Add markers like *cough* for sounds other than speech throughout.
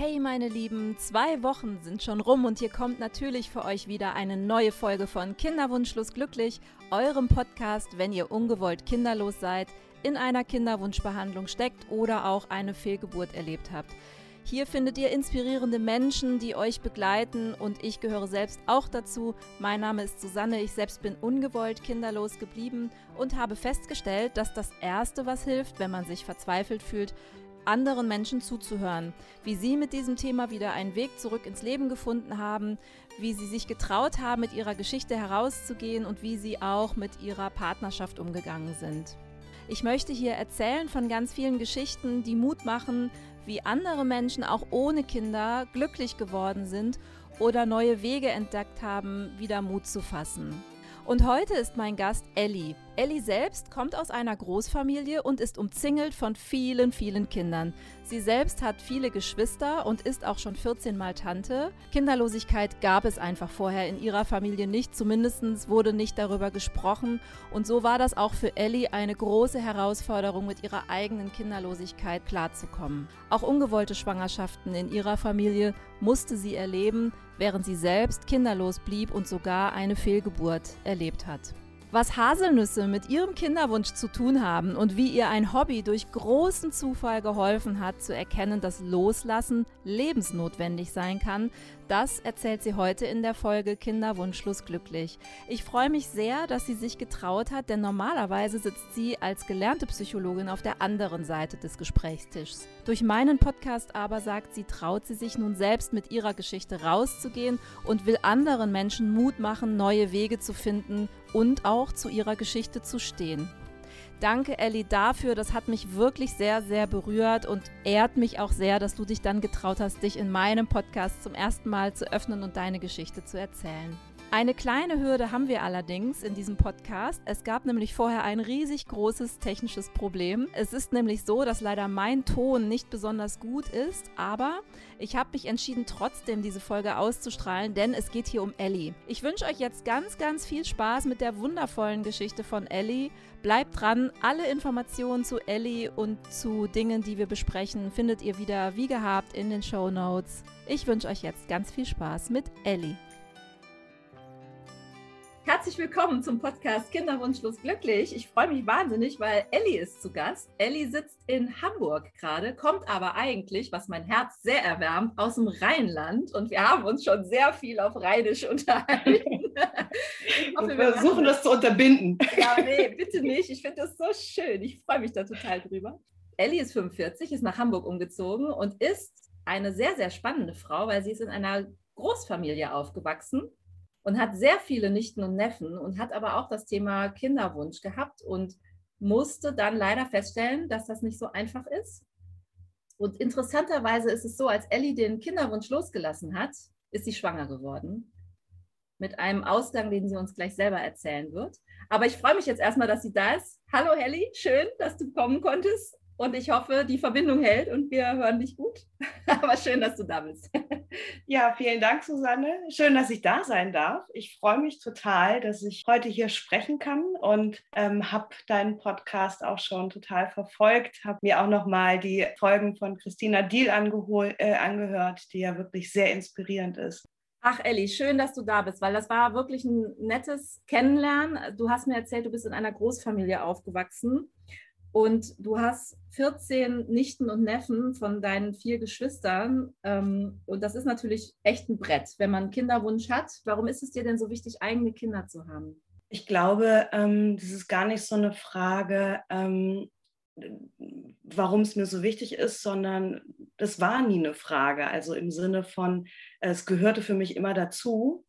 Hey meine Lieben, zwei Wochen sind schon rum und hier kommt natürlich für euch wieder eine neue Folge von Kinderwunschlos glücklich, eurem Podcast, wenn ihr ungewollt kinderlos seid, in einer Kinderwunschbehandlung steckt oder auch eine Fehlgeburt erlebt habt. Hier findet ihr inspirierende Menschen, die euch begleiten und ich gehöre selbst auch dazu. Mein Name ist Susanne, ich selbst bin ungewollt kinderlos geblieben und habe festgestellt, dass das Erste, was hilft, wenn man sich verzweifelt fühlt, anderen Menschen zuzuhören, wie sie mit diesem Thema wieder einen Weg zurück ins Leben gefunden haben, wie sie sich getraut haben, mit ihrer Geschichte herauszugehen und wie sie auch mit ihrer Partnerschaft umgegangen sind. Ich möchte hier erzählen von ganz vielen Geschichten, die Mut machen, wie andere Menschen auch ohne Kinder glücklich geworden sind oder neue Wege entdeckt haben, wieder Mut zu fassen. Und heute ist mein Gast Ellie. Ellie selbst kommt aus einer Großfamilie und ist umzingelt von vielen, vielen Kindern. Sie selbst hat viele Geschwister und ist auch schon 14 Mal Tante. Kinderlosigkeit gab es einfach vorher in ihrer Familie nicht, zumindest wurde nicht darüber gesprochen. Und so war das auch für Ellie eine große Herausforderung, mit ihrer eigenen Kinderlosigkeit klarzukommen. Auch ungewollte Schwangerschaften in ihrer Familie musste sie erleben, während sie selbst kinderlos blieb und sogar eine Fehlgeburt erlebt hat. Was Haselnüsse mit ihrem Kinderwunsch zu tun haben und wie ihr ein Hobby durch großen Zufall geholfen hat, zu erkennen, dass Loslassen lebensnotwendig sein kann, das erzählt sie heute in der Folge Kinderwunschlos glücklich. Ich freue mich sehr, dass sie sich getraut hat, denn normalerweise sitzt sie als gelernte Psychologin auf der anderen Seite des Gesprächstischs. Durch meinen Podcast aber sagt sie, traut sie sich nun selbst mit ihrer Geschichte rauszugehen und will anderen Menschen Mut machen, neue Wege zu finden und auch zu ihrer Geschichte zu stehen. Danke, Ellie, dafür. Das hat mich wirklich sehr, sehr berührt und ehrt mich auch sehr, dass du dich dann getraut hast, dich in meinem Podcast zum ersten Mal zu öffnen und deine Geschichte zu erzählen. Eine kleine Hürde haben wir allerdings in diesem Podcast. Es gab nämlich vorher ein riesig großes technisches Problem. Es ist nämlich so, dass leider mein Ton nicht besonders gut ist, aber ich habe mich entschieden, trotzdem diese Folge auszustrahlen, denn es geht hier um Ellie. Ich wünsche euch jetzt ganz, ganz viel Spaß mit der wundervollen Geschichte von Ellie. Bleibt dran, alle Informationen zu Ellie und zu Dingen, die wir besprechen, findet ihr wieder wie gehabt in den Show Notes. Ich wünsche euch jetzt ganz viel Spaß mit Ellie. Herzlich willkommen zum Podcast Kinderwunschlos glücklich. Ich freue mich wahnsinnig, weil Ellie ist zu Gast. Ellie sitzt in Hamburg gerade, kommt aber eigentlich, was mein Herz sehr erwärmt, aus dem Rheinland und wir haben uns schon sehr viel auf Rheinisch *laughs* unterhalten. Hoffe, wir versuchen das zu unterbinden. Ja, nee, bitte nicht. Ich finde das so schön. Ich freue mich da total drüber. Ellie ist 45, ist nach Hamburg umgezogen und ist eine sehr, sehr spannende Frau, weil sie ist in einer Großfamilie aufgewachsen und hat sehr viele Nichten und Neffen und hat aber auch das Thema Kinderwunsch gehabt und musste dann leider feststellen, dass das nicht so einfach ist. Und interessanterweise ist es so, als Ellie den Kinderwunsch losgelassen hat, ist sie schwanger geworden. Mit einem Ausgang, den sie uns gleich selber erzählen wird. Aber ich freue mich jetzt erstmal, dass sie da ist. Hallo Ellie, schön, dass du kommen konntest. Und ich hoffe, die Verbindung hält und wir hören dich gut. *laughs* Aber schön, dass du da bist. Ja, vielen Dank, Susanne. Schön, dass ich da sein darf. Ich freue mich total, dass ich heute hier sprechen kann und ähm, habe deinen Podcast auch schon total verfolgt. Habe mir auch noch mal die Folgen von Christina Diel äh, angehört, die ja wirklich sehr inspirierend ist. Ach, Elli, schön, dass du da bist, weil das war wirklich ein nettes Kennenlernen. Du hast mir erzählt, du bist in einer Großfamilie aufgewachsen und du hast 14 Nichten und Neffen von deinen vier Geschwistern. Ähm, und das ist natürlich echt ein Brett, wenn man einen Kinderwunsch hat. Warum ist es dir denn so wichtig, eigene Kinder zu haben? Ich glaube, ähm, das ist gar nicht so eine Frage, ähm, warum es mir so wichtig ist, sondern das war nie eine Frage. Also im Sinne von, es gehörte für mich immer dazu.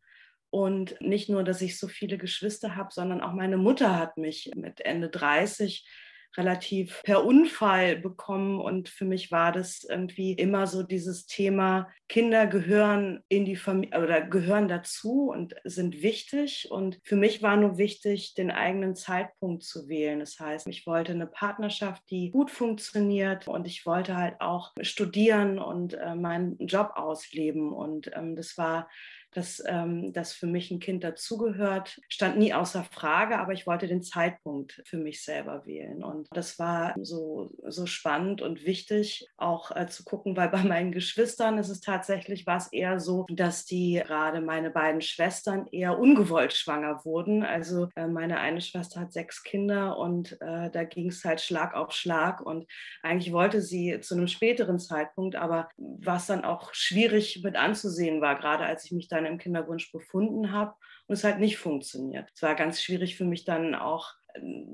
Und nicht nur, dass ich so viele Geschwister habe, sondern auch meine Mutter hat mich mit Ende 30 relativ per Unfall bekommen. Und für mich war das irgendwie immer so dieses Thema, Kinder gehören in die Familie oder gehören dazu und sind wichtig. Und für mich war nur wichtig, den eigenen Zeitpunkt zu wählen. Das heißt, ich wollte eine Partnerschaft, die gut funktioniert und ich wollte halt auch studieren und äh, meinen Job ausleben. Und ähm, das war dass, ähm, dass für mich ein Kind dazugehört, stand nie außer Frage, aber ich wollte den Zeitpunkt für mich selber wählen. Und das war so, so spannend und wichtig, auch äh, zu gucken, weil bei meinen Geschwistern ist es tatsächlich, war es eher so, dass die gerade meine beiden Schwestern eher ungewollt schwanger wurden. Also äh, meine eine Schwester hat sechs Kinder und äh, da ging es halt Schlag auf Schlag. Und eigentlich wollte sie zu einem späteren Zeitpunkt, aber was dann auch schwierig mit anzusehen war, gerade als ich mich dann im Kinderwunsch befunden habe und es halt nicht funktioniert. Es war ganz schwierig für mich dann auch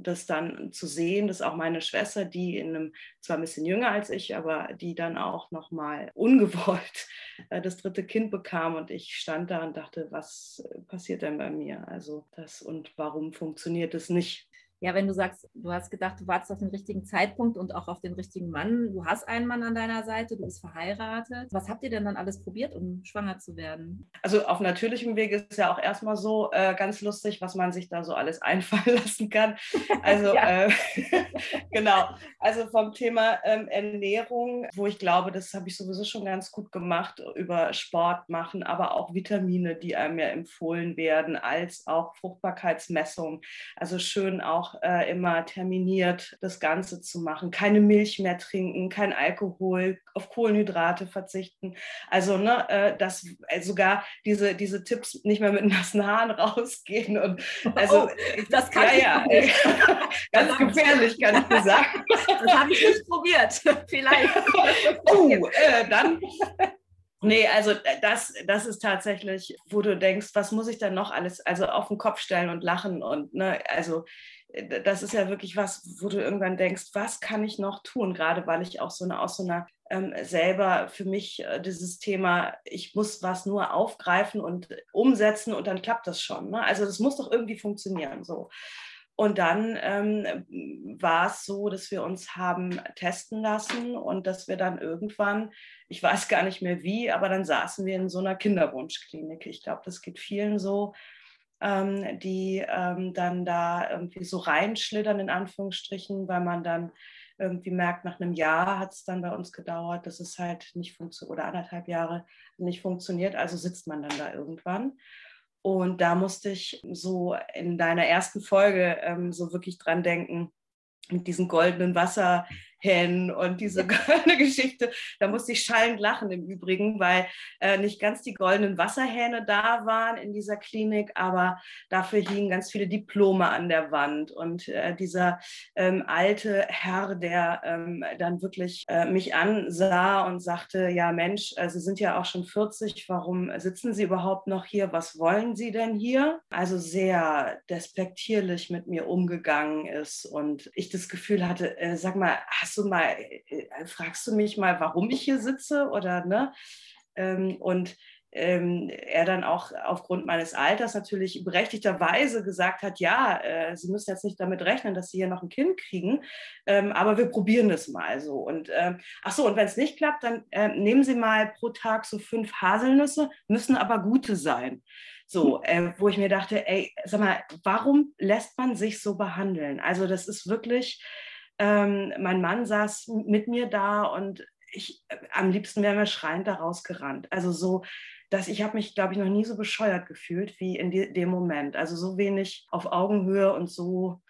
das dann zu sehen, dass auch meine Schwester, die in einem, zwar ein bisschen jünger als ich, aber die dann auch nochmal *laughs* ungewollt äh, das dritte Kind bekam und ich stand da und dachte, was passiert denn bei mir? Also das und warum funktioniert es nicht? Ja, wenn du sagst, du hast gedacht, du wartest auf den richtigen Zeitpunkt und auch auf den richtigen Mann, du hast einen Mann an deiner Seite, du bist verheiratet. Was habt ihr denn dann alles probiert, um schwanger zu werden? Also auf natürlichem Weg ist es ja auch erstmal so äh, ganz lustig, was man sich da so alles *laughs* einfallen lassen kann. Also *laughs* äh, *laughs* genau, also vom Thema ähm, Ernährung, wo ich glaube, das habe ich sowieso schon ganz gut gemacht, über Sport machen, aber auch Vitamine, die einem ja empfohlen werden, als auch Fruchtbarkeitsmessung. Also schön auch auch äh, immer terminiert, das Ganze zu machen. Keine Milch mehr trinken, kein Alkohol, auf Kohlenhydrate verzichten. Also, ne, äh, dass äh, sogar diese, diese Tipps nicht mehr mit nassen Haaren *laughs* rausgehen. Und also, oh, das kann ja, ich ja, *laughs* ganz gefährlich, kann ich sagen. *laughs* Das habe ich nicht probiert. Vielleicht. Oh, äh, dann Nee, also äh, das, das ist tatsächlich, wo du denkst, was muss ich dann noch alles, also auf den Kopf stellen und lachen und ne, also äh, das ist ja wirklich was, wo du irgendwann denkst, was kann ich noch tun, gerade weil ich auch so eine, aus so einer ähm, selber für mich äh, dieses Thema, ich muss was nur aufgreifen und umsetzen und dann klappt das schon. Ne? Also das muss doch irgendwie funktionieren. So. Und dann ähm, war es so, dass wir uns haben testen lassen und dass wir dann irgendwann, ich weiß gar nicht mehr wie, aber dann saßen wir in so einer Kinderwunschklinik. Ich glaube, das geht vielen so, ähm, die ähm, dann da irgendwie so reinschlittern, in Anführungsstrichen, weil man dann irgendwie merkt, nach einem Jahr hat es dann bei uns gedauert, dass es halt nicht funktioniert oder anderthalb Jahre nicht funktioniert. Also sitzt man dann da irgendwann. Und da musste ich so in deiner ersten Folge ähm, so wirklich dran denken, mit diesen goldenen Wasser, hin und diese goldene *laughs* Geschichte. Da musste ich schallend lachen im Übrigen, weil äh, nicht ganz die goldenen Wasserhähne da waren in dieser Klinik, aber dafür hingen ganz viele Diplome an der Wand. Und äh, dieser ähm, alte Herr, der ähm, dann wirklich äh, mich ansah und sagte, ja Mensch, äh, Sie sind ja auch schon 40, warum sitzen Sie überhaupt noch hier? Was wollen Sie denn hier? Also sehr despektierlich mit mir umgegangen ist und ich das Gefühl hatte, äh, sag mal, hast du mal, äh, äh, fragst du mich mal, warum ich hier sitze oder ne? Ähm, und ähm, er dann auch aufgrund meines Alters natürlich berechtigterweise gesagt hat, ja, äh, Sie müssen jetzt nicht damit rechnen, dass Sie hier noch ein Kind kriegen, ähm, aber wir probieren das mal so. Und ähm, ach so, und wenn es nicht klappt, dann äh, nehmen Sie mal pro Tag so fünf Haselnüsse, müssen aber gute sein. So, äh, wo ich mir dachte, ey, sag mal, warum lässt man sich so behandeln? Also das ist wirklich, ähm, mein Mann saß mit mir da und ich, am liebsten wäre mir schreiend da rausgerannt. Also so, dass ich habe mich, glaube ich, noch nie so bescheuert gefühlt wie in die, dem Moment. Also so wenig auf Augenhöhe und so,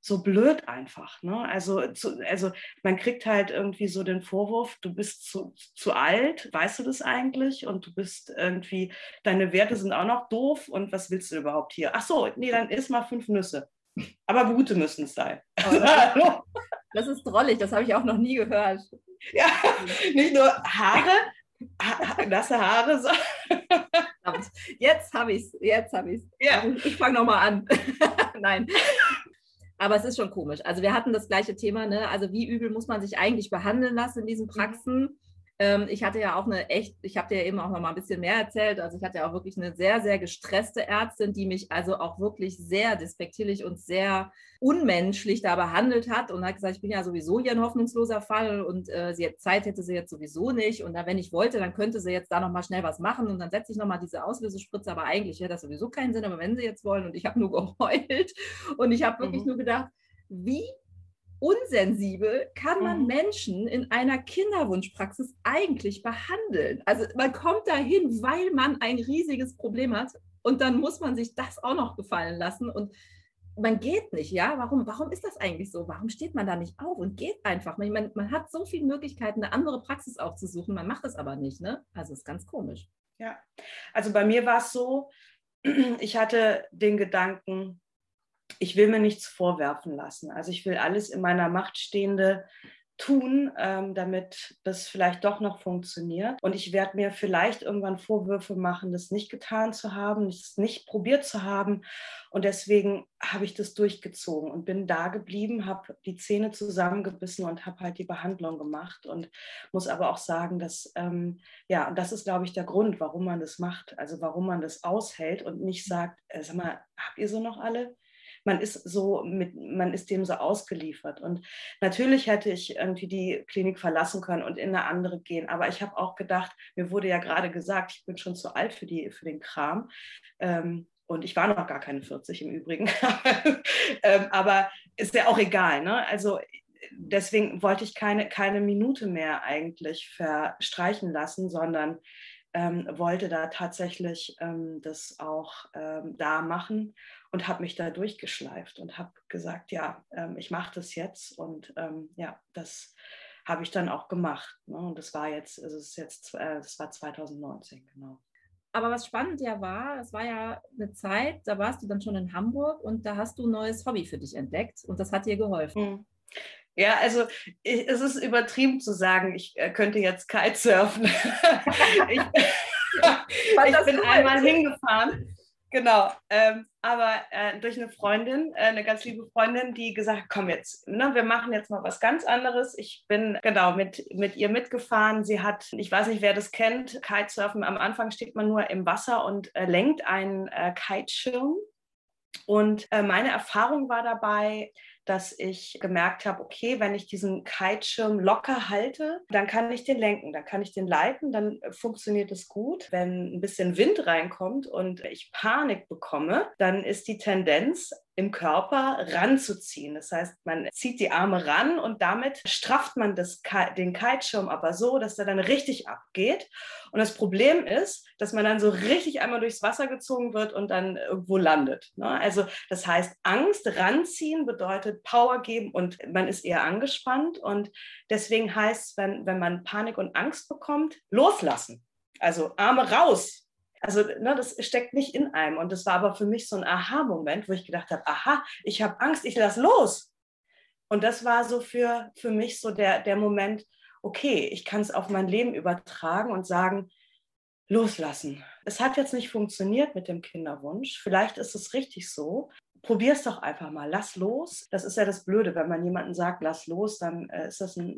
so blöd einfach. Ne? Also, zu, also man kriegt halt irgendwie so den Vorwurf, du bist zu, zu alt, weißt du das eigentlich? Und du bist irgendwie, deine Werte sind auch noch doof und was willst du überhaupt hier? Ach so, nee, dann isst mal fünf Nüsse. Aber gute müssen es sein. Oh, das, ist, das ist drollig, das habe ich auch noch nie gehört. Ja, nicht nur Haare, ha nasse Haare. So. Jetzt habe ich es, jetzt habe ich es. Ja. Ich fange nochmal an. *laughs* Nein. Aber es ist schon komisch. Also wir hatten das gleiche Thema, ne? Also wie übel muss man sich eigentlich behandeln lassen in diesen mhm. Praxen? Ähm, ich hatte ja auch eine echt, ich habe dir ja eben auch noch mal ein bisschen mehr erzählt. Also ich hatte ja auch wirklich eine sehr, sehr gestresste Ärztin, die mich also auch wirklich sehr despektierlich und sehr unmenschlich da behandelt hat und hat gesagt, ich bin ja sowieso hier ein hoffnungsloser Fall und äh, sie hat Zeit hätte sie jetzt sowieso nicht. Und dann, wenn ich wollte, dann könnte sie jetzt da noch mal schnell was machen und dann setze ich noch mal diese Auslösespritze. Aber eigentlich hätte das sowieso keinen Sinn. Aber wenn sie jetzt wollen und ich habe nur geheult und ich habe wirklich mhm. nur gedacht, wie unsensibel kann man mhm. Menschen in einer Kinderwunschpraxis eigentlich behandeln? Also man kommt dahin, weil man ein riesiges Problem hat und dann muss man sich das auch noch gefallen lassen und man geht nicht, ja? Warum, warum ist das eigentlich so? Warum steht man da nicht auf und geht einfach? Man, man, man hat so viele Möglichkeiten, eine andere Praxis aufzusuchen, man macht es aber nicht, ne? Also ist ganz komisch. Ja, also bei mir war es so, *clears throat* ich hatte den Gedanken, ich will mir nichts vorwerfen lassen. Also ich will alles in meiner Macht Stehende tun, ähm, damit das vielleicht doch noch funktioniert. Und ich werde mir vielleicht irgendwann Vorwürfe machen, das nicht getan zu haben, das nicht probiert zu haben. Und deswegen habe ich das durchgezogen und bin da geblieben, habe die Zähne zusammengebissen und habe halt die Behandlung gemacht. Und muss aber auch sagen, dass, ähm, ja, und das ist, glaube ich, der Grund, warum man das macht. Also warum man das aushält und nicht sagt, äh, sag mal, habt ihr so noch alle? Man ist so mit, man ist dem so ausgeliefert. Und natürlich hätte ich irgendwie die Klinik verlassen können und in eine andere gehen. Aber ich habe auch gedacht, mir wurde ja gerade gesagt, ich bin schon zu alt für, die, für den Kram. Ähm, und ich war noch gar keine 40 im Übrigen. *laughs* ähm, aber ist ja auch egal. Ne? Also deswegen wollte ich keine, keine Minute mehr eigentlich verstreichen lassen, sondern ähm, wollte da tatsächlich ähm, das auch ähm, da machen und habe mich da durchgeschleift und habe gesagt, ja, ähm, ich mache das jetzt und ähm, ja, das habe ich dann auch gemacht. Ne? Und das war jetzt, also es ist jetzt, äh, das war 2019, genau. Aber was spannend ja war, es war ja eine Zeit, da warst du dann schon in Hamburg und da hast du ein neues Hobby für dich entdeckt und das hat dir geholfen. Mhm. Ja, also ich, es ist übertrieben zu sagen, ich äh, könnte jetzt Kitesurfen. *laughs* ich, *laughs* *laughs* ich bin cool. einmal hingefahren Genau, ähm, aber äh, durch eine Freundin, äh, eine ganz liebe Freundin, die gesagt, komm jetzt, ne, wir machen jetzt mal was ganz anderes. Ich bin genau mit, mit ihr mitgefahren. Sie hat, ich weiß nicht, wer das kennt, Kitesurfen. Am Anfang steht man nur im Wasser und äh, lenkt einen äh, Kiteschirm. Und äh, meine Erfahrung war dabei, dass ich gemerkt habe, okay, wenn ich diesen Kiteschirm locker halte, dann kann ich den lenken, dann kann ich den leiten, dann funktioniert es gut. Wenn ein bisschen Wind reinkommt und ich Panik bekomme, dann ist die Tendenz, im Körper ranzuziehen. Das heißt, man zieht die Arme ran und damit strafft man das, den Kiteschirm aber so, dass er dann richtig abgeht. Und das Problem ist, dass man dann so richtig einmal durchs Wasser gezogen wird und dann irgendwo landet. Ne? Also das heißt, Angst ranziehen bedeutet Power geben und man ist eher angespannt. Und deswegen heißt es, wenn, wenn man Panik und Angst bekommt, loslassen. Also Arme raus, also ne, das steckt nicht in einem. Und das war aber für mich so ein Aha-Moment, wo ich gedacht habe, aha, ich habe Angst, ich lasse los. Und das war so für, für mich so der, der Moment, okay, ich kann es auf mein Leben übertragen und sagen, loslassen. Es hat jetzt nicht funktioniert mit dem Kinderwunsch. Vielleicht ist es richtig so. Probier es doch einfach mal. Lass los. Das ist ja das Blöde. Wenn man jemanden sagt, lass los, dann äh, ist das ein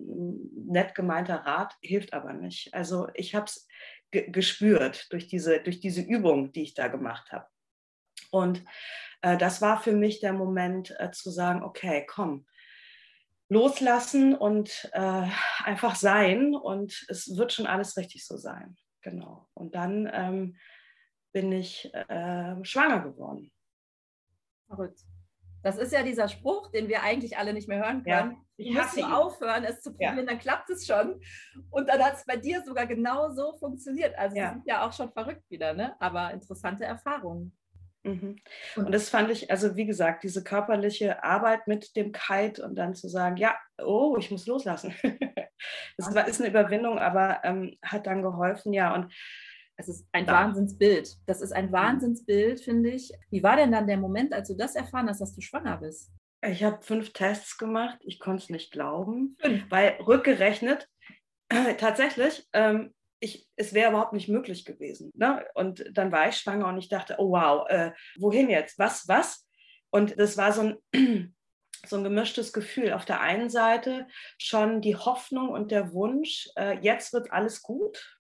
nett gemeinter Rat, hilft aber nicht. Also ich habe es gespürt durch diese, durch diese Übung, die ich da gemacht habe. Und äh, das war für mich der Moment äh, zu sagen, okay, komm, loslassen und äh, einfach sein und es wird schon alles richtig so sein. Genau. Und dann ähm, bin ich äh, schwanger geworden. Verrückt. Das ist ja dieser Spruch, den wir eigentlich alle nicht mehr hören können. Ja, ich nur aufhören, es zu probieren, ja. dann klappt es schon. Und dann hat es bei dir sogar genau so funktioniert. Also ja. sind ja auch schon verrückt wieder, ne? aber interessante Erfahrungen. Mhm. Und das fand ich, also wie gesagt, diese körperliche Arbeit mit dem Kite und dann zu sagen, ja, oh, ich muss loslassen. *laughs* das war, ist eine Überwindung, aber ähm, hat dann geholfen, ja. Und es ist ein ja. Wahnsinnsbild. Das ist ein mhm. Wahnsinnsbild, finde ich. Wie war denn dann der Moment, als du das erfahren hast, dass du schwanger bist? Ich habe fünf Tests gemacht. Ich konnte es nicht glauben, weil rückgerechnet, äh, *clears throat* tatsächlich, ähm, ich, es wäre überhaupt nicht möglich gewesen. Ne? Und dann war ich schwanger und ich dachte, oh wow, äh, wohin jetzt? Was, was? Und das war so ein, *clears throat* so ein gemischtes Gefühl. Auf der einen Seite schon die Hoffnung und der Wunsch, äh, jetzt wird alles gut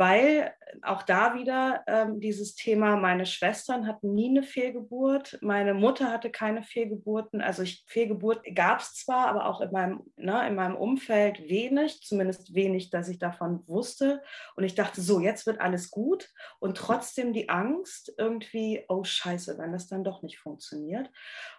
weil auch da wieder ähm, dieses Thema, meine Schwestern hatten nie eine Fehlgeburt, meine Mutter hatte keine Fehlgeburten, also ich, Fehlgeburt gab es zwar, aber auch in meinem, ne, in meinem Umfeld wenig, zumindest wenig, dass ich davon wusste. Und ich dachte, so, jetzt wird alles gut. Und trotzdem die Angst irgendwie, oh scheiße, wenn das dann doch nicht funktioniert.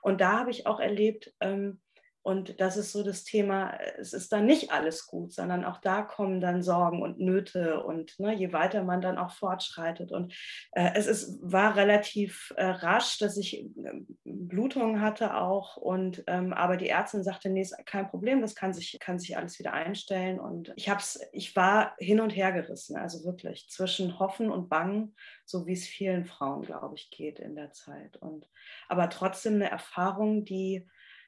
Und da habe ich auch erlebt, ähm, Und das ist so das Thema, es ist dann nicht alles gut, sondern auch da kommen dann Sorgen und Nöte und ne, je weiter man dann auch fortschreitet. Und äh, es ist, war relativ äh, rasch, dass ich äh, Blutungen hatte auch. Und ähm, aber die Ärztin sagte, nee, ist kein Problem, das kann sich, kann sich alles wieder einstellen. Und ich hab's, ich war hin und her gerissen, also wirklich zwischen Hoffen und Bangen, so wie es vielen Frauen, glaube ich, geht in der Zeit. Und aber trotzdem eine Erfahrung, die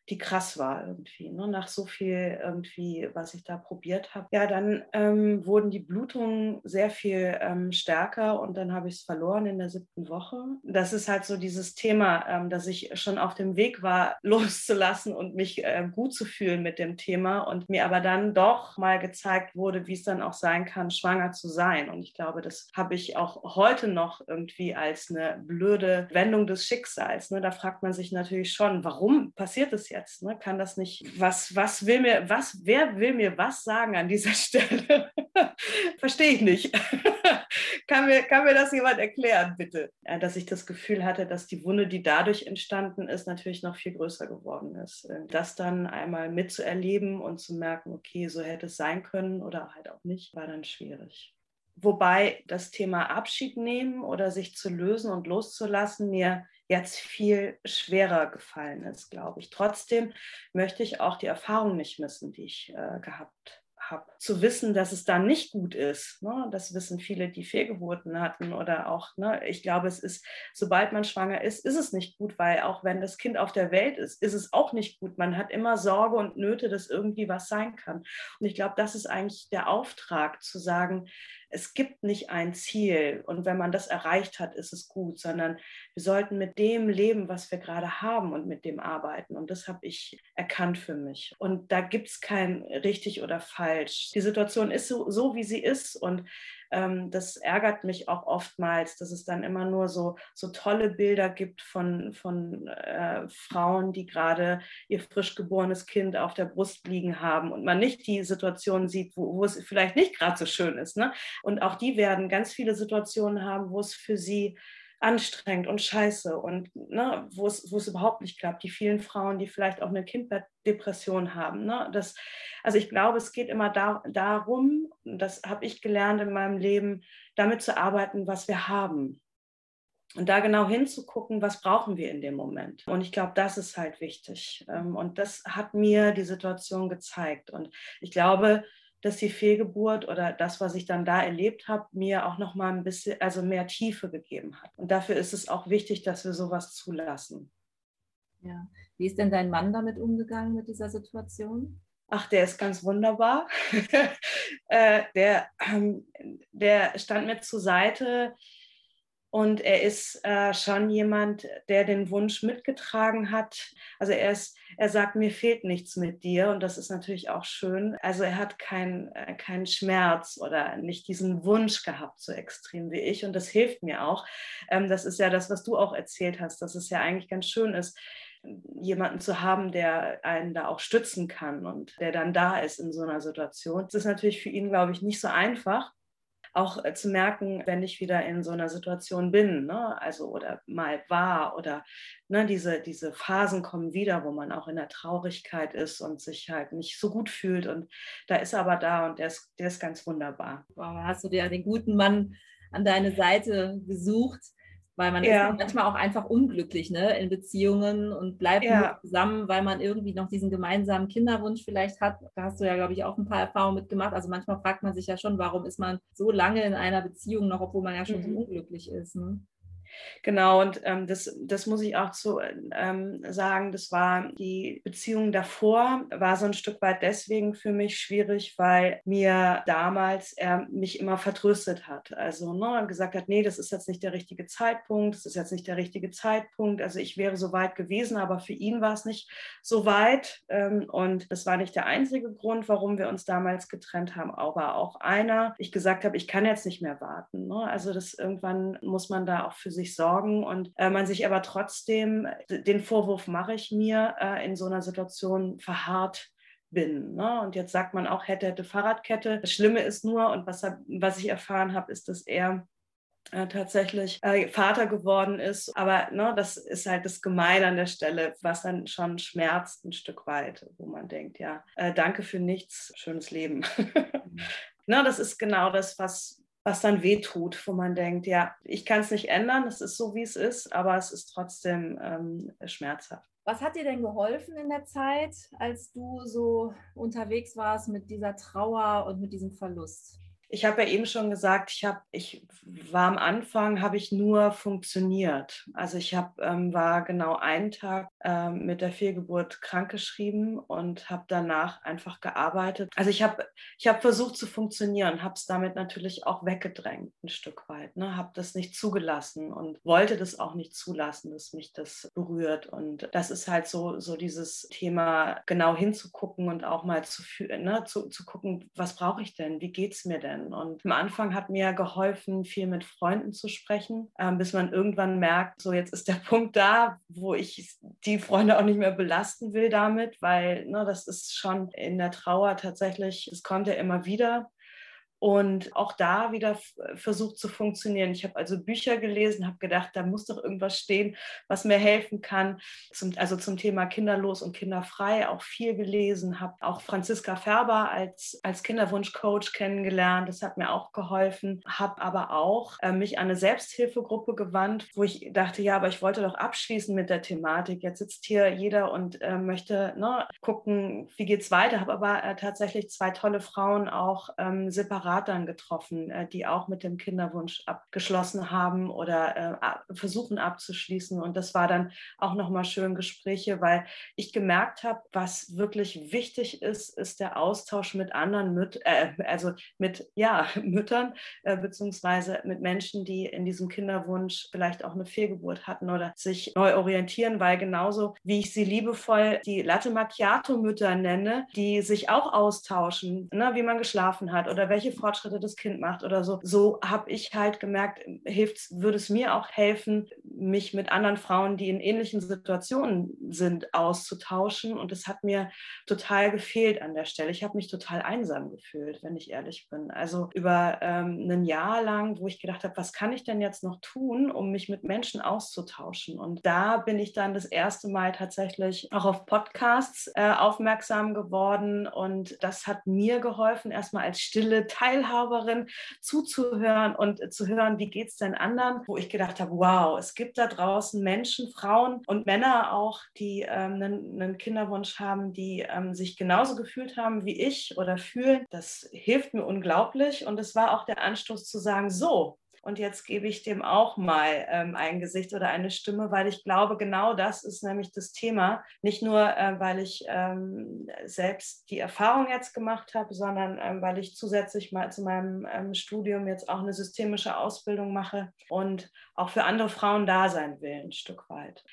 die krass war irgendwie. Ne? Nach so viel irgendwie, was ich da probiert habe. Ja, dann ähm, wurden die Blutungen sehr viel ähm, stärker und dann habe ich es verloren in der siebten Woche. Das ist halt so dieses Thema, ähm, dass ich schon auf dem Weg war, *laughs* loszulassen und mich äh, gut zu fühlen mit dem Thema und mir aber dann doch mal gezeigt wurde, wie es dann auch sein kann, schwanger zu sein. Und ich glaube, das habe ich auch heute noch irgendwie als eine blöde Wendung des Schicksals. Ne? Da fragt man sich natürlich schon, warum passiert es jetzt? Ne? Kann das nicht, was, was will mir, was, wer will mir was sagen an dieser *laughs* Stelle? Verstehe ich nicht. *laughs* kann, mir, kann mir das jemand erklären, bitte? Dass ich das Gefühl hatte, dass die Wunde, die dadurch entstanden ist, natürlich noch viel größer geworden ist. Äh, das dann einmal mitzuerleben und zu merken, okay, so hätte es sein können oder halt auch nicht, war dann schwierig. Wobei das Thema Abschied nehmen oder sich zu lösen und loszulassen mir jetzt viel schwerer gefallen ist, glaube ich. Trotzdem möchte ich auch die Erfahrung nicht missen, die ich äh, gehabt habe. Zu wissen, dass es dann nicht gut ist, ne? das wissen viele, die Fehlgeburten hatten oder auch, ne? ich glaube, es ist, sobald man schwanger ist, ist es nicht gut, weil auch wenn das Kind auf der Welt ist, ist es auch nicht gut. Man hat immer Sorge und Nöte, dass irgendwie was sein kann. Und ich glaube, das ist eigentlich der Auftrag, zu sagen, es gibt nicht ein Ziel und wenn man das erreicht hat, ist es gut, sondern wir sollten mit dem leben, was wir gerade haben und mit dem arbeiten. Und das habe ich erkannt für mich. Und da gibt es kein richtig oder falsch. Die Situation ist so, so wie sie ist und ähm, das ärgert mich auch oftmals, dass es dann immer nur so, so tolle Bilder gibt von, von äh, Frauen, die gerade ihr frisch geborenes Kind auf der Brust liegen haben und man nicht die Situation sieht, wo, wo es vielleicht nicht gerade so schön ist. Ne? Und auch die werden ganz viele Situationen haben, wo es für sie anstrengend und scheiße und ne, wo es überhaupt nicht klappt. Die vielen Frauen, die vielleicht auch eine Kindbettdepression haben. Ne, das, also ich glaube, es geht immer da, darum, das habe ich gelernt in meinem Leben, damit zu arbeiten, was wir haben. Und da genau hinzugucken, was brauchen wir in dem Moment. Und ich glaube, das ist halt wichtig. Ähm, und das hat mir die Situation gezeigt. Und ich glaube, dass die Fehlgeburt oder das, was ich dann da erlebt habe, mir auch noch mal ein bisschen, also mehr Tiefe gegeben hat. Und dafür ist es auch wichtig, dass wir sowas zulassen. Ja. Wie ist denn dein Mann damit umgegangen mit dieser Situation? Ach, der ist ganz wunderbar. *laughs* äh, der, ähm, der stand mir zur Seite und er ist äh, schon jemand, der den Wunsch mitgetragen hat. Also er ist, er sagt, mir fehlt nichts mit dir. Und das ist natürlich auch schön. Also er hat keinen äh, kein Schmerz oder nicht diesen Wunsch gehabt, so extrem wie ich. Und das hilft mir auch. Ähm, das ist ja das, was du auch erzählt hast, dass es ja eigentlich ganz schön ist, jemanden zu haben, der einen da auch stützen kann und der dann da ist in so einer Situation. Das ist natürlich für ihn, glaube ich, nicht so einfach auch äh, zu merken, wenn ich wieder in so einer Situation bin, ne? also oder mal war oder ne, diese, diese Phasen kommen wieder, wo man auch in der Traurigkeit ist und sich halt nicht so gut fühlt und da ist er aber da und der ist, der ist ganz wunderbar. Wow, hast du dir den guten Mann an deine Seite gesucht? Weil man ja. ist manchmal auch einfach unglücklich ne, in Beziehungen und bleibt ja. nur zusammen, weil man irgendwie noch diesen gemeinsamen Kinderwunsch vielleicht hat. Da hast du ja, glaube ich, auch ein paar Erfahrungen mitgemacht. Also manchmal fragt man sich ja schon, warum ist man so lange in einer Beziehung noch, obwohl man ja schon mhm. so unglücklich ist. Ne? Genau, und ähm, das, das muss ich auch zu ähm, sagen, das war die Beziehung davor, war so ein Stück weit deswegen für mich schwierig, weil mir damals er mich immer vertröstet hat. Also ne, gesagt hat, nee, das ist jetzt nicht der richtige Zeitpunkt, das ist jetzt nicht der richtige Zeitpunkt. Also ich wäre so weit gewesen, aber für ihn war es nicht so weit. Ähm, und das war nicht der einzige Grund, warum wir uns damals getrennt haben, aber auch einer, ich gesagt habe, ich kann jetzt nicht mehr warten. Ne? Also das irgendwann muss man da auch für sich sich sorgen und äh, man sich aber trotzdem, den Vorwurf mache ich mir, äh, in so einer Situation verharrt bin. Ne? Und jetzt sagt man auch, hätte, hätte Fahrradkette. Das Schlimme ist nur, und was, was ich erfahren habe, ist, dass er äh, tatsächlich äh, Vater geworden ist. Aber ne, das ist halt das Gemeine an der Stelle, was dann schon schmerzt ein Stück weit, wo man denkt, ja, äh, danke für nichts, schönes Leben. *laughs* Mhm. ne, das ist genau das, was, was dann wehtut, wo man denkt, ja, ich kann es nicht ändern, es ist so, wie es ist, aber es ist trotzdem ähm, schmerzhaft. Was hat dir denn geholfen in der Zeit, als du so unterwegs warst mit dieser Trauer und mit diesem Verlust? Ich habe ja eben schon gesagt, ich habe, ich war am Anfang, habe ich nur funktioniert. Also ich habe, ähm, war genau einen Tag ähm, mit der Fehlgeburt krankgeschrieben und habe danach einfach gearbeitet. Also ich habe, ich habe versucht zu funktionieren, habe es damit natürlich auch weggedrängt ein Stück weit. Ne? Habe das nicht zugelassen und wollte das auch nicht zulassen, dass mich das berührt. Und das ist halt so, so dieses Thema, genau hinzugucken und auch mal zu, ne, zu, zu gucken, was brauche ich denn, wie geht es mir denn? Können. Und am Anfang hat mir geholfen, viel mit Freunden zu sprechen, äh, bis man irgendwann merkt, so jetzt ist der *laughs* Punkt da, wo ich die Freunde auch nicht mehr belasten will damit, weil ne, das ist schon in der Trauer tatsächlich, es kommt ja immer wieder und auch da wieder versucht zu funktionieren. Ich habe also Bücher gelesen, habe gedacht, da muss doch irgendwas stehen, was mir helfen kann. Zum, also zum Thema kinderlos und kinderfrei auch viel gelesen, habe auch Franziska Färber als, als Kinderwunschcoach kennengelernt. Das hat mir auch geholfen. Habe aber auch äh, mich an eine Selbsthilfegruppe gewandt, wo ich dachte, ja, aber ich wollte doch abschließen mit der Thematik. Jetzt sitzt hier jeder und äh, möchte ne, gucken, wie geht es weiter. Habe aber äh, tatsächlich zwei tolle Frauen auch ähm, separat Beratern getroffen, äh, die auch mit dem Kinderwunsch abgeschlossen haben oder äh, versuchen abzuschließen. Und das war dann auch nochmal schön Gespräche, weil ich gemerkt habe, was wirklich wichtig ist, ist der Austausch mit anderen Müt äh, also mit ja, *laughs* Müttern, äh, beziehungsweise mit Menschen, die in diesem Kinderwunsch vielleicht auch eine Fehlgeburt hatten oder sich neu orientieren, weil genauso wie ich sie liebevoll die Latte Macchiato-Mütter nenne, die sich auch austauschen, ne, wie man geschlafen hat oder welche Fortschritte das Kind macht oder so. So habe ich halt gemerkt, hilft, würde es mir auch helfen, mich mit anderen Frauen, die in ähnlichen Situationen sind, auszutauschen. Und es hat mir total gefehlt an der Stelle. Ich habe mich total einsam gefühlt, wenn ich ehrlich bin. Also über ähm, ein Jahr lang, wo ich gedacht habe, was kann ich denn jetzt noch tun, um mich mit Menschen auszutauschen? Und da bin ich dann das erste Mal tatsächlich auch auf Podcasts äh, aufmerksam geworden. Und das hat mir geholfen, erstmal als stille Teil Teilhaberin zuzuhören und zu hören, wie geht es denn anderen, wo ich gedacht habe, wow, es gibt da draußen Menschen, Frauen und Männer auch, die ähm, einen, einen, Kinderwunsch haben, die ähm, sich genauso gefühlt haben wie ich oder fühlen. Das hilft mir unglaublich und es war auch der Anstoß zu sagen, so, und jetzt gebe ich dem auch mal ähm, ein Gesicht oder eine Stimme, weil ich glaube, genau das ist nämlich das Thema. Nicht nur, äh, weil ich ähm, selbst die Erfahrung jetzt gemacht habe, sondern ähm, weil ich zusätzlich mal zu meinem ähm, Studium jetzt auch eine systemische Ausbildung mache und auch für andere Frauen da sein will, ein Stück weit.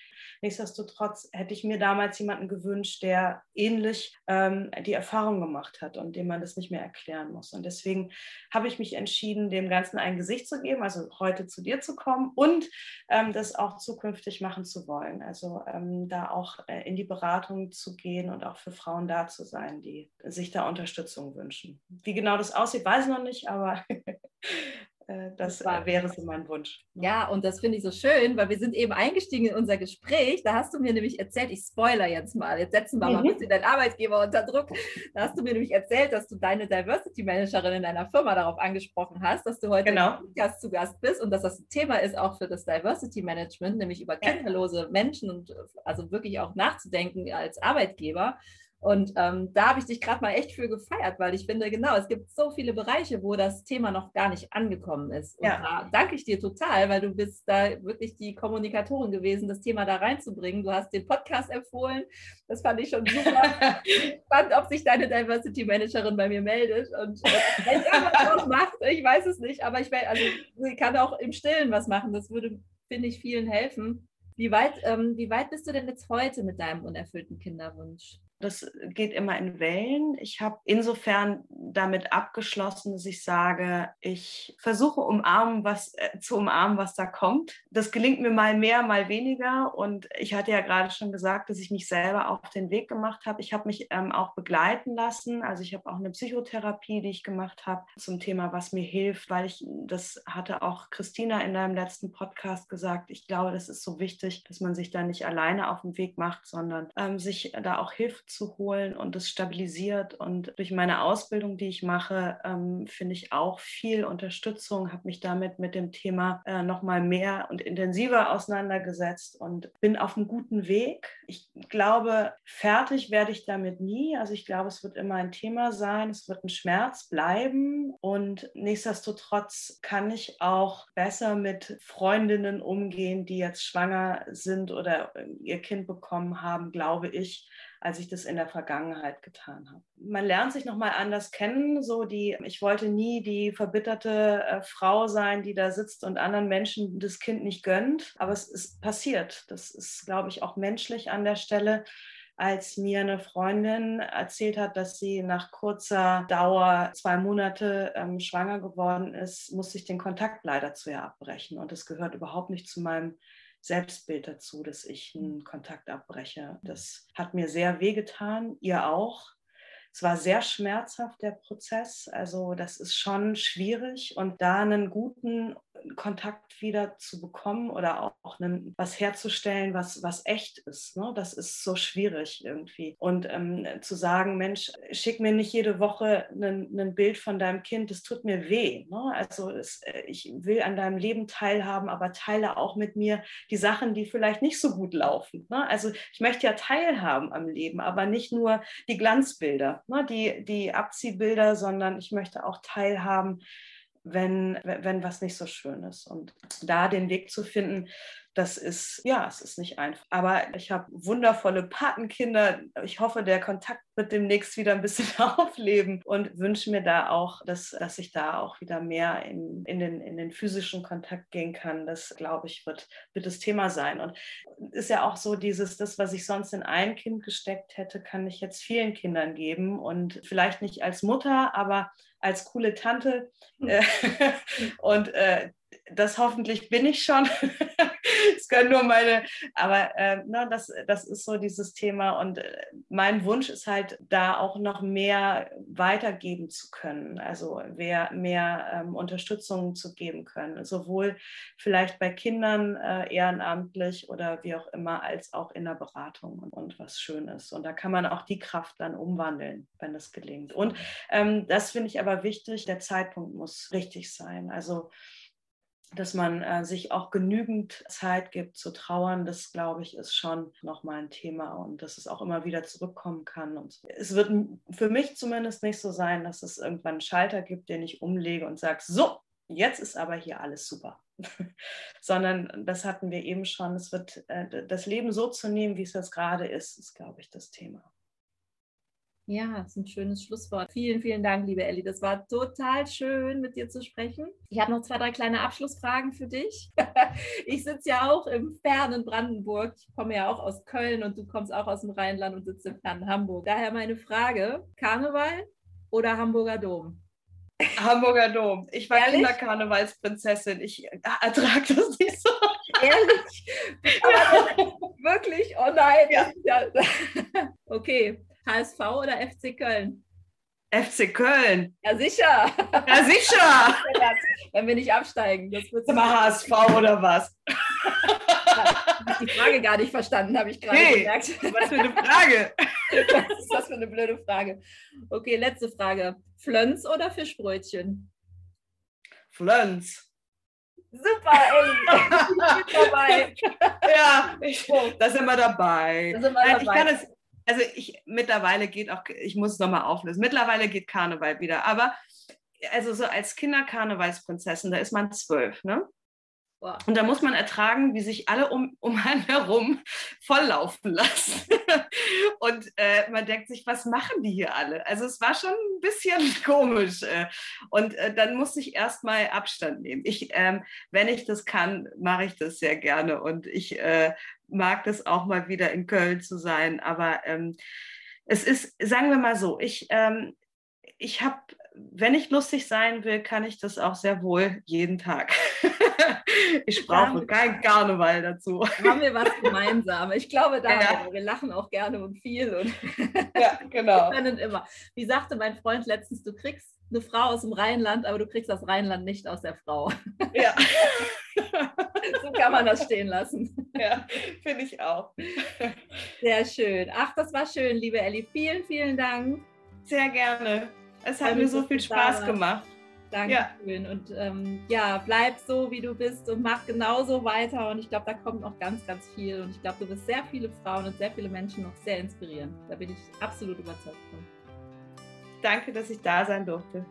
Nichtsdestotrotz hätte ich mir damals jemanden gewünscht, der ähnlich ähm, die Erfahrung gemacht hat und dem man das nicht mehr erklären muss. Und deswegen habe ich mich entschieden, dem Ganzen ein Gesicht zu geben, also heute zu dir zu kommen und ähm, das auch zukünftig machen zu wollen. Also ähm, da auch äh, in die Beratung zu gehen und auch für Frauen da zu sein, die sich da Unterstützung wünschen. Wie genau das aussieht, weiß ich noch nicht, aber *laughs* das, das wäre so mein Wunsch. Ja, und das finde ich so schön, weil wir sind eben eingestiegen in unser Gespräch. Da hast du mir nämlich erzählt, ich spoiler jetzt mal, jetzt setzen wir mhm. mal ein bisschen deinen Arbeitgeber unter Druck. Da hast du mir nämlich erzählt, dass du deine Diversity Managerin in deiner Firma darauf angesprochen hast, dass du heute genau. im Podcast zu Gast bist und dass das ein Thema ist auch für das Diversity Management, nämlich über kinderlose Menschen und also wirklich auch nachzudenken als Arbeitgeber. Und ähm, da habe ich dich gerade mal echt für gefeiert, weil ich finde, genau, es gibt so viele Bereiche, wo das Thema noch gar nicht angekommen ist. Und ja. da danke ich dir total, weil du bist da wirklich die Kommunikatorin gewesen, das Thema da reinzubringen. Du hast den Podcast empfohlen. Das fand ich schon super. *laughs* Spannend, ob sich deine Diversity Managerin bei mir meldet. Und äh, wenn irgendwas was macht, ich weiß es nicht, aber ich, also, ich kann auch im Stillen was machen. Das würde, finde ich, vielen helfen. Wie weit, ähm, wie weit bist du denn jetzt heute mit deinem unerfüllten Kinderwunsch? Das geht immer in Wellen. Ich habe insofern damit abgeschlossen, dass ich sage, ich versuche umarmen, was, äh, zu umarmen, was da kommt. Das gelingt mir mal mehr, mal weniger. Und ich hatte ja gerade schon gesagt, dass ich mich selber auf den Weg gemacht habe. Ich habe mich ähm, auch begleiten lassen. Also ich habe auch eine Psychotherapie, die ich gemacht habe zum Thema, was mir hilft, weil ich, das hatte auch Christina in deinem letzten Podcast gesagt, ich glaube, das ist so wichtig, dass man sich da nicht alleine auf den Weg macht, sondern ähm, sich da auch Hilfe zu holen und es stabilisiert. Und durch meine Ausbildung, die ich mache, ähm, finde ich auch viel Unterstützung, habe mich damit mit dem Thema äh, nochmal mehr und intensiver auseinandergesetzt und bin auf einem guten Weg. Ich glaube, fertig werde ich damit nie. Also ich glaube, es wird immer ein Thema sein, es wird ein Schmerz bleiben und nichtsdestotrotz kann ich auch besser mit Freundinnen umgehen, die jetzt schwanger sind oder ihr Kind bekommen haben, glaube ich, als ich das in der Vergangenheit getan habe. Man lernt sich nochmal anders kennen. So die, ich wollte nie die verbitterte äh, Frau sein, die da sitzt und anderen Menschen das Kind nicht gönnt. Aber es ist passiert. Das ist, glaube ich, auch menschlich an der Stelle als mir eine Freundin erzählt hat, dass sie nach kurzer Dauer zwei Monate ähm, schwanger geworden ist, musste ich den Kontakt leider zu ihr abbrechen. Und das gehört überhaupt nicht zu meinem Selbstbild dazu, dass ich einen Kontakt abbreche. Das hat mir sehr wehgetan, ihr auch. Es war sehr schmerzhaft, der Prozess. Also das ist schon schwierig. Und da einen guten Kontakt wieder zu bekommen oder auch, einen, was herzustellen, was, was echt ist, ne? das ist so schwierig irgendwie. Und ähm, zu sagen, Mensch, schick mir nicht jede Woche ein Bild von deinem Kind, das tut mir weh. Ne? Also es, äh, ich will an deinem Leben teilhaben, aber teile auch mit mir die Sachen, die vielleicht nicht so gut laufen. Ne? Also ich möchte ja teilhaben am Leben, aber nicht nur die Glanzbilder ne, die, die Abziehbilder, sondern ich möchte auch teilhaben, wenn, wenn was nicht so schön ist. Und da den Weg zu finden, das ist, ja, es ist nicht einfach. Aber ich habe wundervolle Patenkinder. Ich hoffe, der Kontakt wird demnächst wieder ein bisschen *laughs* aufleben und wünsche mir da auch, dass, dass ich da auch wieder mehr in, in, den, in den physischen Kontakt gehen kann. Das, glaube ich, wird, wird das Thema sein. Und ist ja auch so dieses, das, was ich sonst in ein Kind gesteckt hätte, kann ich jetzt vielen Kindern geben. Und vielleicht nicht als Mutter, aber als coole Tante. Hm. *laughs* und äh, das hoffentlich bin ich schon. *laughs* *laughs* Es können nur meine, aber äh, ne, das, das ist so dieses Thema. Und äh, mein Wunsch ist halt, da auch noch mehr weitergeben zu können. Also mehr, mehr ähm, Unterstützung zu geben können. Sowohl vielleicht bei Kindern äh, ehrenamtlich oder wie auch immer, als auch in der Beratung und, und was Schönes. Und da kann man auch die Kraft dann umwandeln, wenn das gelingt. Und ähm, das finde ich aber wichtig, der Zeitpunkt muss richtig sein. Also dass man äh, sich auch genügend Zeit gibt zu trauern, das glaube ich ist schon nochmal ein Thema und dass es auch immer wieder zurückkommen kann. Und es wird für mich zumindest nicht so sein, dass es irgendwann einen Schalter gibt, den ich umlege und sage, so, jetzt ist aber hier alles super. *laughs* Sondern das hatten wir eben schon, es wird äh, das Leben so zu nehmen, wie es jetzt gerade ist, ist, glaube ich, das Thema. Ja, das ist ein schönes Schlusswort. Vielen, vielen Dank, liebe Elli. Das war total schön, mit dir zu sprechen. Ich habe noch zwei, drei kleine Abschlussfragen für dich. *laughs* ich sitze ja auch im fernen Brandenburg. Ich komme ja auch aus Köln und du kommst auch aus dem Rheinland und sitzt im fernen Hamburg. Daher meine Frage: Karneval oder Hamburger Dom? *laughs* Hamburger Dom. Ich war Ehrlich? Kinderkarnevalsprinzessin. Ich ertrage das nicht so. *laughs* Ehrlich? Ja. Wirklich? Oh nein. Ja. Okay. HSV oder FC Köln? FC Köln. Ja, sicher. Ja, sicher. *laughs* Wenn wir nicht absteigen. Das wird mal HSV oder was? Ich habe die Frage gar nicht verstanden, habe ich gerade hey, gemerkt. Was für eine Frage. *laughs* Was ist das für eine blöde Frage? Okay, letzte Frage. Flönz oder Fischbrötchen? Flönz. Super, ey. Ich bin *laughs* dabei. Ja, ich, da sind wir dabei. Da sind wir dabei. Ich kann es, also ich mittlerweile geht auch, ich muss es nochmal auflösen, mittlerweile geht Karneval wieder, aber also so als Kinderkarnevalsprinzessin, da ist man zwölf, ne? Wow. Und da muss man ertragen, wie sich alle um, *laughs* um einen herum volllaufen lassen. *laughs* und äh, man denkt sich, was machen die hier alle? Also es war schon ein bisschen *laughs* komisch. Äh. Und äh, dann muss ich erstmal Abstand nehmen. Ich, ähm, wenn ich das kann, mache ich das sehr gerne. Und ich äh, mag das auch mal wieder in Köln zu sein. Aber ähm, es ist, sagen wir mal so, ich, ähm, ich habe, wenn ich lustig sein will, kann ich das auch sehr wohl jeden Tag. *laughs* ich brauche kein Karneval dazu. *laughs* Haben wir was gemeinsam? Ich glaube, da ja. wir lachen auch gerne und viel. Und *laughs* ja, genau. wir können immer. Wie sagte mein Freund letztens, du kriegst eine Frau aus dem Rheinland, aber du kriegst das Rheinland nicht aus der Frau. Ja. so kann man das stehen lassen. Ja, finde ich auch. Sehr schön. Ach, das war schön, liebe Elli. Vielen, vielen Dank. Sehr gerne. Es hat mir so viel Spaß gemacht. Dankeschön. Ja. Und ähm, ja, bleib so, wie du bist und mach genauso weiter. Und ich glaube, da kommt noch ganz, ganz viel. Und ich glaube, du wirst sehr viele Frauen und sehr viele Menschen noch sehr inspirieren. Da bin ich absolut überzeugt von. Danke, dass ich da sein durfte.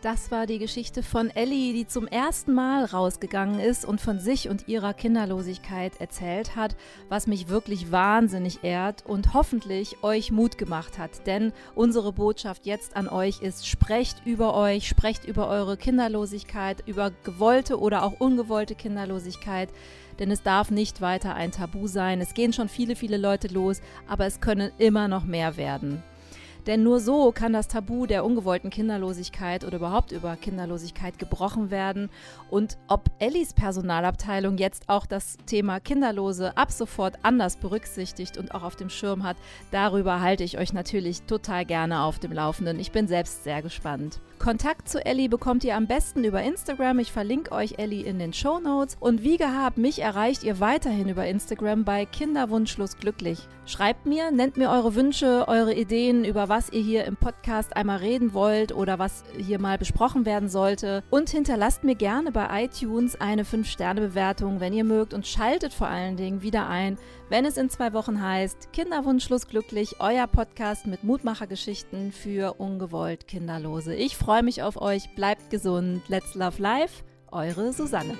Das war die Geschichte von Ellie, die zum ersten Mal rausgegangen ist und von sich und ihrer Kinderlosigkeit erzählt hat, was mich wirklich wahnsinnig ehrt und hoffentlich euch Mut gemacht hat. Denn unsere Botschaft jetzt an euch ist, sprecht über euch, sprecht über eure Kinderlosigkeit, über gewollte oder auch ungewollte Kinderlosigkeit. Denn es darf nicht weiter ein Tabu sein. Es gehen schon viele, viele Leute los, aber es können immer noch mehr werden. Denn nur so kann das Tabu der ungewollten Kinderlosigkeit oder überhaupt über Kinderlosigkeit gebrochen werden. Und ob Ellis Personalabteilung jetzt auch das Thema Kinderlose ab sofort anders berücksichtigt und auch auf dem Schirm hat, darüber halte ich euch natürlich total gerne auf dem Laufenden. Ich bin selbst sehr gespannt. Kontakt zu Ellie bekommt ihr am besten über Instagram. Ich verlinke euch Ellie in den Show Notes. Und wie gehabt, mich erreicht ihr weiterhin über Instagram bei Kinderwunschlos glücklich. Schreibt mir, nennt mir eure Wünsche, eure Ideen, über was ihr hier im Podcast einmal reden wollt oder was hier mal besprochen werden sollte. Und hinterlasst mir gerne bei iTunes eine 5-Sterne-Bewertung, wenn ihr mögt. Und schaltet vor allen Dingen wieder ein, wenn es in zwei Wochen heißt Kinderwunschlos glücklich, euer Podcast mit Mutmachergeschichten für ungewollt Kinderlose. Ich freue mich auf euch. Bleibt gesund. Let's Love Life. Eure Susanne.